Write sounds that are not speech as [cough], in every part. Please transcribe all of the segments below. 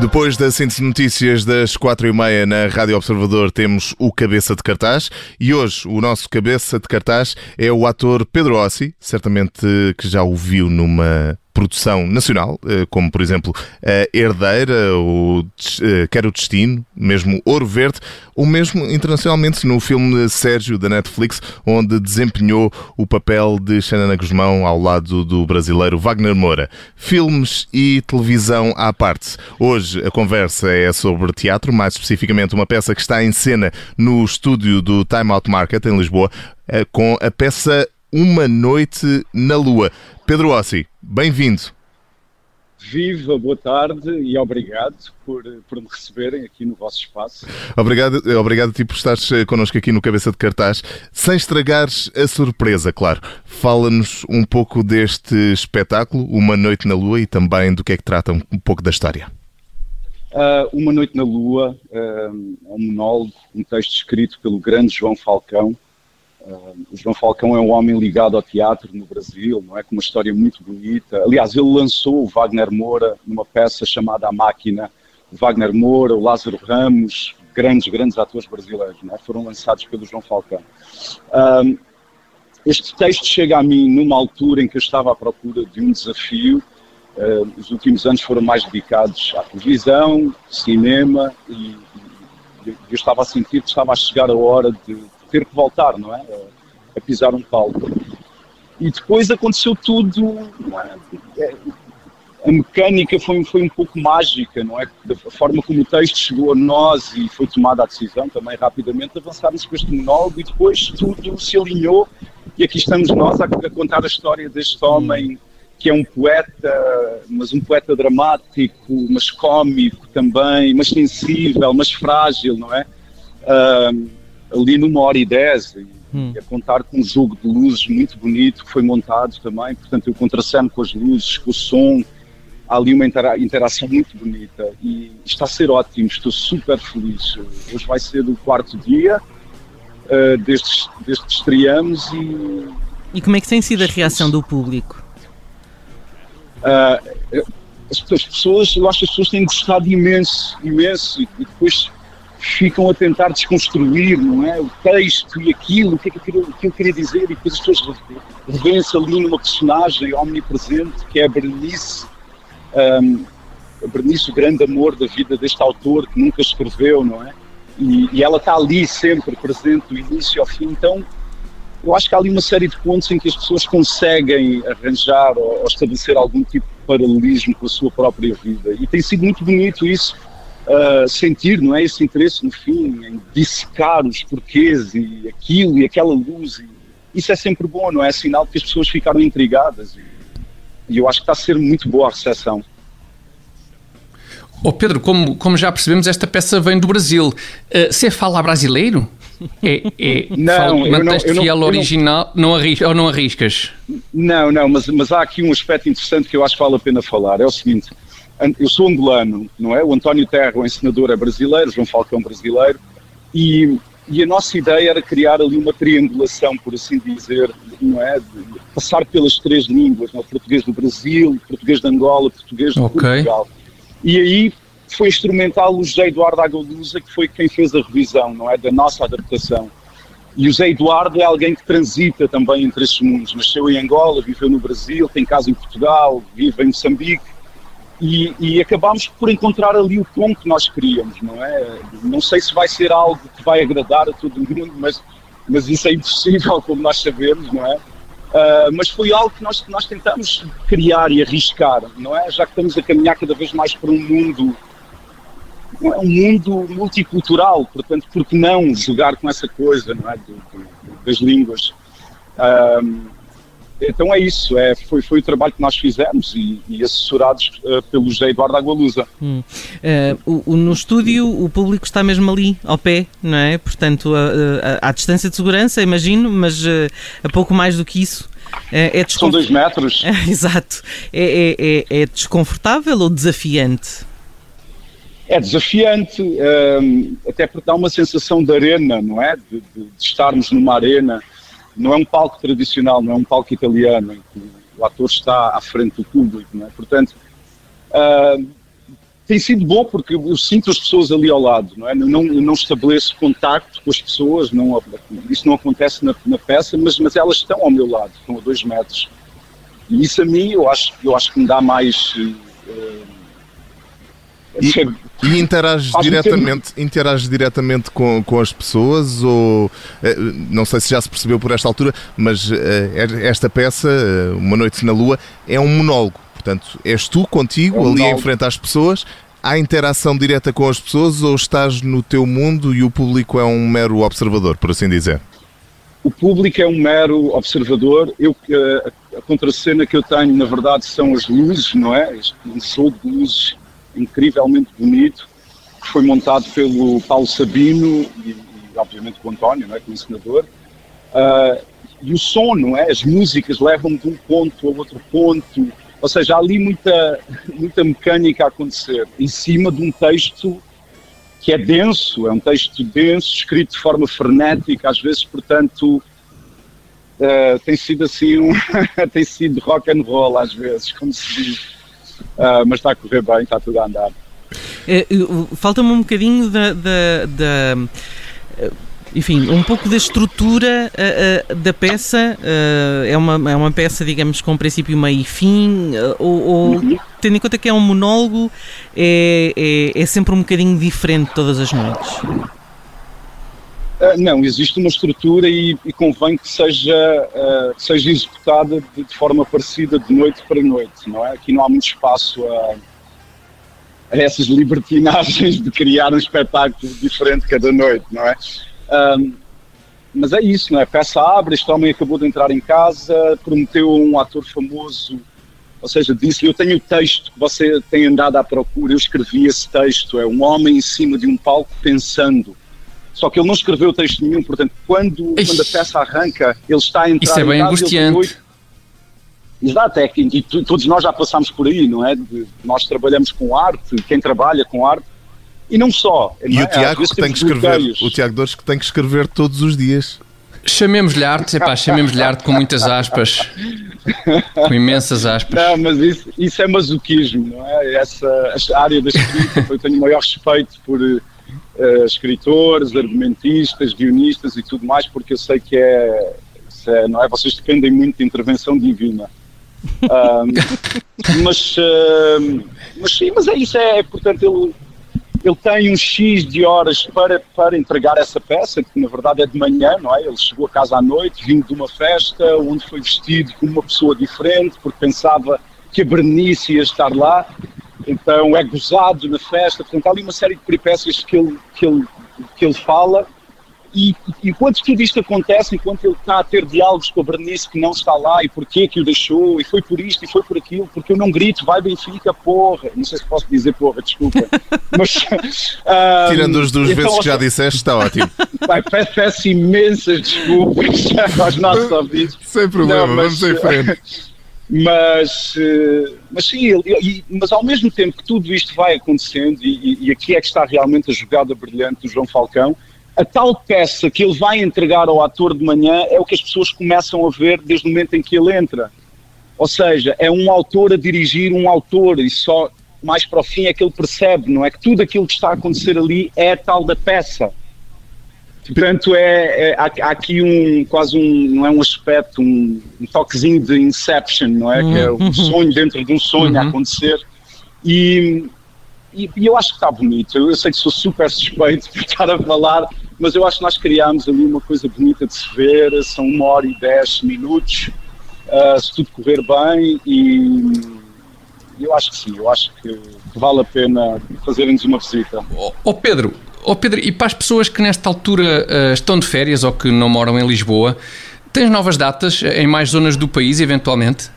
Depois da síntese de notícias das quatro e meia na Rádio Observador temos o Cabeça de Cartaz. E hoje o nosso Cabeça de Cartaz é o ator Pedro Ossi, certamente que já o viu numa produção nacional, eh, como por exemplo Herdeira, ou eh, Quer o Destino, mesmo Ouro Verde, ou mesmo internacionalmente no filme Sérgio da Netflix, onde desempenhou o papel de Xanana Guzmão ao lado do brasileiro Wagner Moura. Filmes e televisão à parte. Hoje a conversa é sobre teatro, mais especificamente uma peça que está em cena no estúdio do Time Out Market em Lisboa, eh, com a peça Uma Noite na Lua. Pedro Ossi, bem-vindo. Viva, boa tarde e obrigado por, por me receberem aqui no vosso espaço. Obrigado, obrigado a ti por estares eh, connosco aqui no Cabeça de Cartaz. Sem estragares a surpresa, claro. Fala-nos um pouco deste espetáculo, Uma Noite na Lua, e também do que é que trata um pouco da história. Uh, Uma Noite na Lua uh, é um monólogo, um texto escrito pelo grande João Falcão, Uh, o João Falcão é um homem ligado ao teatro no Brasil, não é? Com uma história muito bonita. Aliás, ele lançou o Wagner Moura numa peça chamada A Máquina. O Wagner Moura, o Lázaro Ramos, grandes, grandes atores brasileiros, não é? Foram lançados pelo João Falcão. Uh, este texto chega a mim numa altura em que eu estava à procura de um desafio. Uh, os últimos anos foram mais dedicados à televisão, cinema, e, e eu estava a sentir que estava a chegar a hora de ter que voltar, não é? A, pisar um palco. E depois aconteceu tudo, é? a mecânica foi, foi um pouco mágica, não é? Da forma como o texto chegou a nós e foi tomada a decisão também rapidamente avançarmos com este monólogo e depois tudo se alinhou e aqui estamos nós a, a contar a história deste homem que é um poeta, mas um poeta dramático, mas cómico também, mas sensível, mas frágil, não é? Ali numa hora e dez, e, hum. a contar com um jogo de luzes muito bonito que foi montado também, portanto eu contraceno com as luzes, com o som, há ali uma intera interação muito bonita e está a ser ótimo, estou super feliz. Hoje vai ser o quarto dia uh, desde, desde que estreamos e... E como é que tem sido a reação do público? Uh, as, as pessoas, eu acho que as pessoas têm gostado imenso, imenso, e depois ficam a tentar desconstruir, não é? O texto e aquilo, o que é que eu queria, que eu queria dizer, e depois as pessoas revêem-se ali numa personagem omnipresente que é a Berenice, um, a Berenice, o grande amor da vida deste autor que nunca escreveu, não é? E, e ela está ali sempre presente do início ao fim, então eu acho que há ali uma série de pontos em que as pessoas conseguem arranjar ou, ou estabelecer algum tipo de paralelismo com a sua própria vida, e tem sido muito bonito isso uh, sentir, não é, esse interesse no fim, em dissecar os porquês e aquilo e aquela luz. E isso é sempre bom, não é? Sinal de que as pessoas ficaram intrigadas. E, e eu acho que está a ser muito boa a recepção. Oh Pedro, como, como já percebemos, esta peça vem do Brasil. Uh, você fala brasileiro? É, é, [laughs] não, fala, eu não, eu fiel não, original, não, arris, ou não arriscas? Não, não, mas, mas há aqui um aspecto interessante que eu acho que vale a pena falar. É o seguinte, eu sou angolano, não é? O António Terra, o ensinador, é brasileiro, João Falcão brasileiro, e, e, a nossa ideia era criar ali uma triangulação, por assim dizer, não é? De passar pelas três línguas, não? É? português do Brasil, português de Angola, português de okay. Portugal. E aí foi instrumental o José Eduardo Agalusa, que foi quem fez a revisão, não é? Da nossa adaptação. E o José Eduardo é alguém que transita também entre esses mundos. Nasceu em Angola, viveu no Brasil, tem casa em Portugal, vive em Moçambique e, e acabámos por encontrar ali o tom que nós queríamos, não é? Não sei se vai ser algo que vai agradar a todo mundo, mas, mas isso é impossível, [laughs] como nós sabemos, não é? Uh, mas foi algo que nós, nós tentamos criar e arriscar, não é? Já que estamos a caminhar cada vez mais para um mundo, é? um mundo multicultural, portanto, por que não jogar com essa coisa, não é? De, de, das línguas. Uh, então é isso, é, foi, foi o trabalho que nós fizemos e, e assessorados uh, pelo José Eduardo Agualusa. Hum. Uh, o, o, no estúdio o público está mesmo ali, ao pé, não é? Portanto, a, a, à distância de segurança, imagino, mas uh, a pouco mais do que isso. É, é São dois metros. [laughs] exato. É, é, é, é, desconfortável ou desafiante? É desafiante, um, até porque dá uma sensação de arena, não é? De, de, de estarmos numa arena não é um palco tradicional, não é um palco italiano, em que o ator está à frente do público, é? Portanto, uh, tem sido bom porque eu sinto as pessoas ali ao lado, não é? Não, não estabeleço contacto com as pessoas, não, isso não acontece na, na, peça, mas, mas elas estão ao meu lado, estão a dois metros. E isso a mim, eu acho, eu acho que me dá mais. Uh, e, e interages diretamente, interages diretamente com, com as pessoas ou eh, não sei se já se percebeu por esta altura, mas esta peça, Uma Noite na Lua, é um monólogo. Portanto, és tu contigo é um ali em frente às pessoas. Há interação direta com as pessoas ou estás no teu mundo e o público é um mero observador, por assim dizer? O público é um mero observador. Eu, eh, a contracena que eu tenho, na verdade, são as luzes, não é? Um show de luzes incrivelmente bonito, que foi montado pelo Paulo Sabino e, e obviamente, com o António, não é? Com o ensinador. Uh, e o som, não é? As músicas levam-me de um ponto a outro ponto ou seja, há ali muita, muita mecânica a acontecer em cima de um texto que é denso, é um texto denso, escrito de forma frenética, às vezes, portanto, uh, tem sido assim, um [laughs] tem sido rock and roll às vezes, como se diz. Uh, mas está a correr bem, está tudo a andar. É, Falta-me um bocadinho da, da, da enfim, um pouco da estrutura uh, uh, da peça. Uh, é, uma, é uma peça, digamos, com princípio, meio e fim, ou, ou, tendo em conta que é um monólogo, é, é, é sempre um bocadinho diferente todas as noites? Não, existe uma estrutura e, e convém que seja, que seja executada de, de, forma parecida de noite para noite, não é? Aqui não há muito espaço a, a essas libertinagens de criar um espetáculo diferente cada noite, não é? Um, mas é isso, não é? A peça abre, este homem acabou de entrar em casa, prometeu um ator famoso, ou seja, disse eu tenho o texto que você tem andado à procura, eu escrevi esse texto, é um homem em cima de um palco pensando. Só que ele não escreveu texto nenhum, portanto, quando, quando a peça arranca, ele está a entrar Isso é bem angustiante. Exato, é que e todos nós já passámos por aí, não é? De, nós trabalhamos com arte, quem trabalha com arte e não só. E não o Tiago que tem que escrever, o Tiago Dores que tem que escrever todos os dias. Chamemos-lhe arte, epá, chamemos-lhe arte com muitas aspas, com imensas aspas. Não, mas isso, isso é masoquismo, não é? Essa, essa área da escrita, [laughs] eu tenho o maior respeito por uh, escritores, argumentistas, guionistas e tudo mais, porque eu sei que é, é não é? Vocês dependem muito de intervenção divina. [laughs] Um, mas, uh, mas sim, mas é isso, é, portanto, ele ele tem um X de horas para, para entregar essa peça, que na verdade é de manhã, não é? Ele chegou a casa à noite, vindo de uma festa, onde foi vestido como uma pessoa diferente, porque pensava que a Bernice ia estar lá, então é gozado na festa, portanto há ali uma série de peripécias que ele, que ele, que ele fala e enquanto tudo isto acontece, enquanto ele está a ter diálogos com a Bernice que não está lá e porquê que o deixou, e foi por isto e foi por aquilo, porque eu não grito, vai Benfica, porra. Não sei se posso dizer porra, desculpa. [laughs] Mas, um, Tirando as duas então, vezes que já disseste, está ótimo. Pai, peço, peço imensas desculpas [laughs] aos nossos ouvidos. Sem problema, não, mas, vamos em frente. [laughs] Mas, eh, mas sim, ele, mas ao mesmo tempo que tudo isto vai acontecendo, e, e aqui é que está realmente a jogada brilhante do João Falcão, a tal peça que ele vai entregar ao ator de manhã é o que as pessoas começam a ver desde o momento em que ele entra. Ou seja, é um autor a dirigir um autor e só mais para o fim é que ele percebe, não é? Que tudo aquilo que está a acontecer ali é tal da peça. Portanto, é, é há, há, aqui um quase um, não é um aspecto, um, um toquezinho de Inception, não é? Uhum. Que é um uhum. sonho dentro de um sonho uhum. a acontecer. E, e, e, eu acho que está bonito. Eu, eu sei que sou super suspeito por estar a falar, mas eu acho que nós criámos ali uma coisa bonita de se ver, são uma hora e dez minutos, uh, se tudo correr bem, e eu acho que sim, eu acho que vale a pena fazerem-nos uma visita. Ó oh, oh Pedro, oh Pedro, e para as pessoas que nesta altura uh, estão de férias ou que não moram em Lisboa, tens novas datas em mais zonas do país, eventualmente?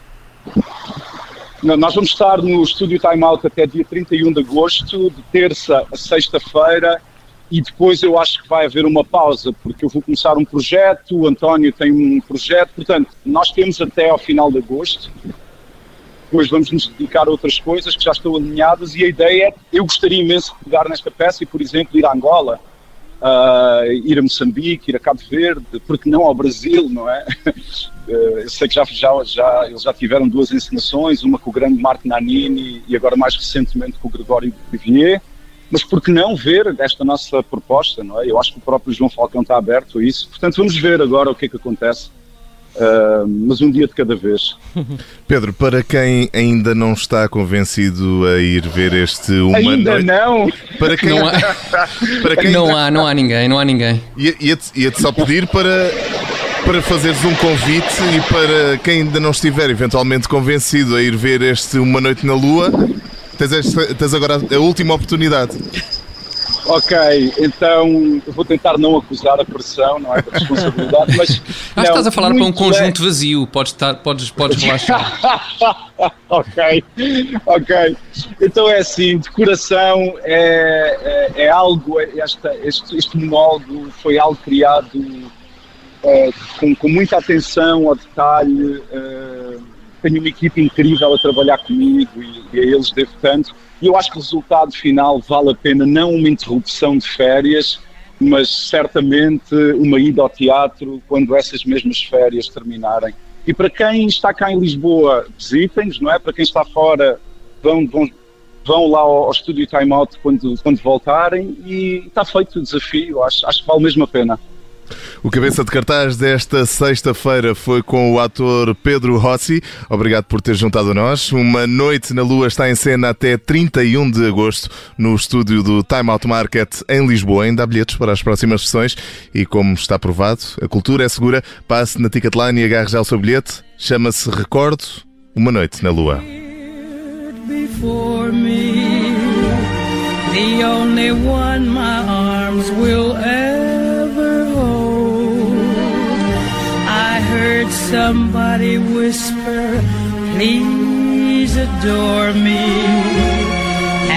Não, nós vamos estar no estúdio Time Out até dia 31 de agosto, de terça a sexta-feira, e depois eu acho que vai haver uma pausa, porque eu vou começar um projeto, o António tem um projeto, portanto, nós temos até ao final de agosto, depois vamos nos dedicar a outras coisas que já estão alinhadas, e a ideia é, eu gostaria imenso de pegar nesta peça e, por exemplo, ir a Angola, uh, ir a Moçambique, ir a Cabo Verde, porque não ao Brasil, não é? Uh, [laughs] eu sei que já, já, já, eles já tiveram duas encenações, uma com o grande Marco Nanini e agora mais recentemente com o Gregório Vivier, mas por que não ver esta nossa proposta, não é? Eu acho que o próprio João Falcão está aberto a isso, portanto vamos ver agora o que é que acontece. Uh, mas um dia de cada vez. [laughs] Pedro, para quem ainda não está convencido a ir ver este uma ainda noite, não. Para quem Não há, [laughs] para quem não há, não há ninguém, não há ninguém. Ia- Ia-te ia-te só pedir para, para fazeres um convite e para quem ainda não estiver eventualmente convencido a ir ver este Uma Noite na Lua, tens, esta- tens agora a última oportunidade. Ok, então eu vou tentar não acusar a pressão, não é? Da responsabilidade, mas. [laughs] Acho que estás a falar para um conjunto vazio, podes, estar, podes, podes relaxar. [laughs] ok, ok. Então é assim, decoração é, é, é algo, é esta, este, este monólogo foi algo criado eh, com, com muita atenção ao detalhe. eh, tenho uma equipe incrível a trabalhar comigo e, e a eles devo tanto. E eu acho que o resultado final vale a pena não uma interrupção de férias, mas certamente uma ida ao teatro quando essas mesmas férias terminarem. E para quem está cá em Lisboa, visitem-nos, não é? Para quem está fora, vão, vão, vão lá ao, ao estúdio Time Out quando, quando voltarem e está feito o desafio, acho, acho que vale mesmo a pena. O cabeça de cartaz desta sexta-feira foi com o ator Pedro Rossi. Obrigado por ter juntado a nós. Uma Noite na Lua está em cena até 31 de agosto no estúdio do Time Out Market em Lisboa. Ainda há bilhetes para as próximas sessões e, como está provado, a cultura é segura. Passe na Ticketline e agarre já o seu bilhete. Chama-se Recordo Uma Noite na Lua. the only one my arms will ever somebody whisper, please adore me.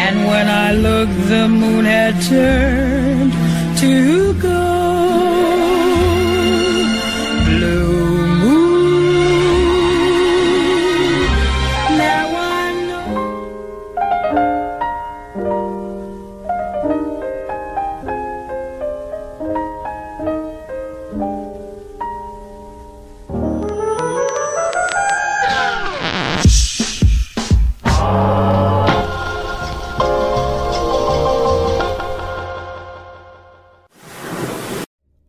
And when I looked, the moon had turned to gold.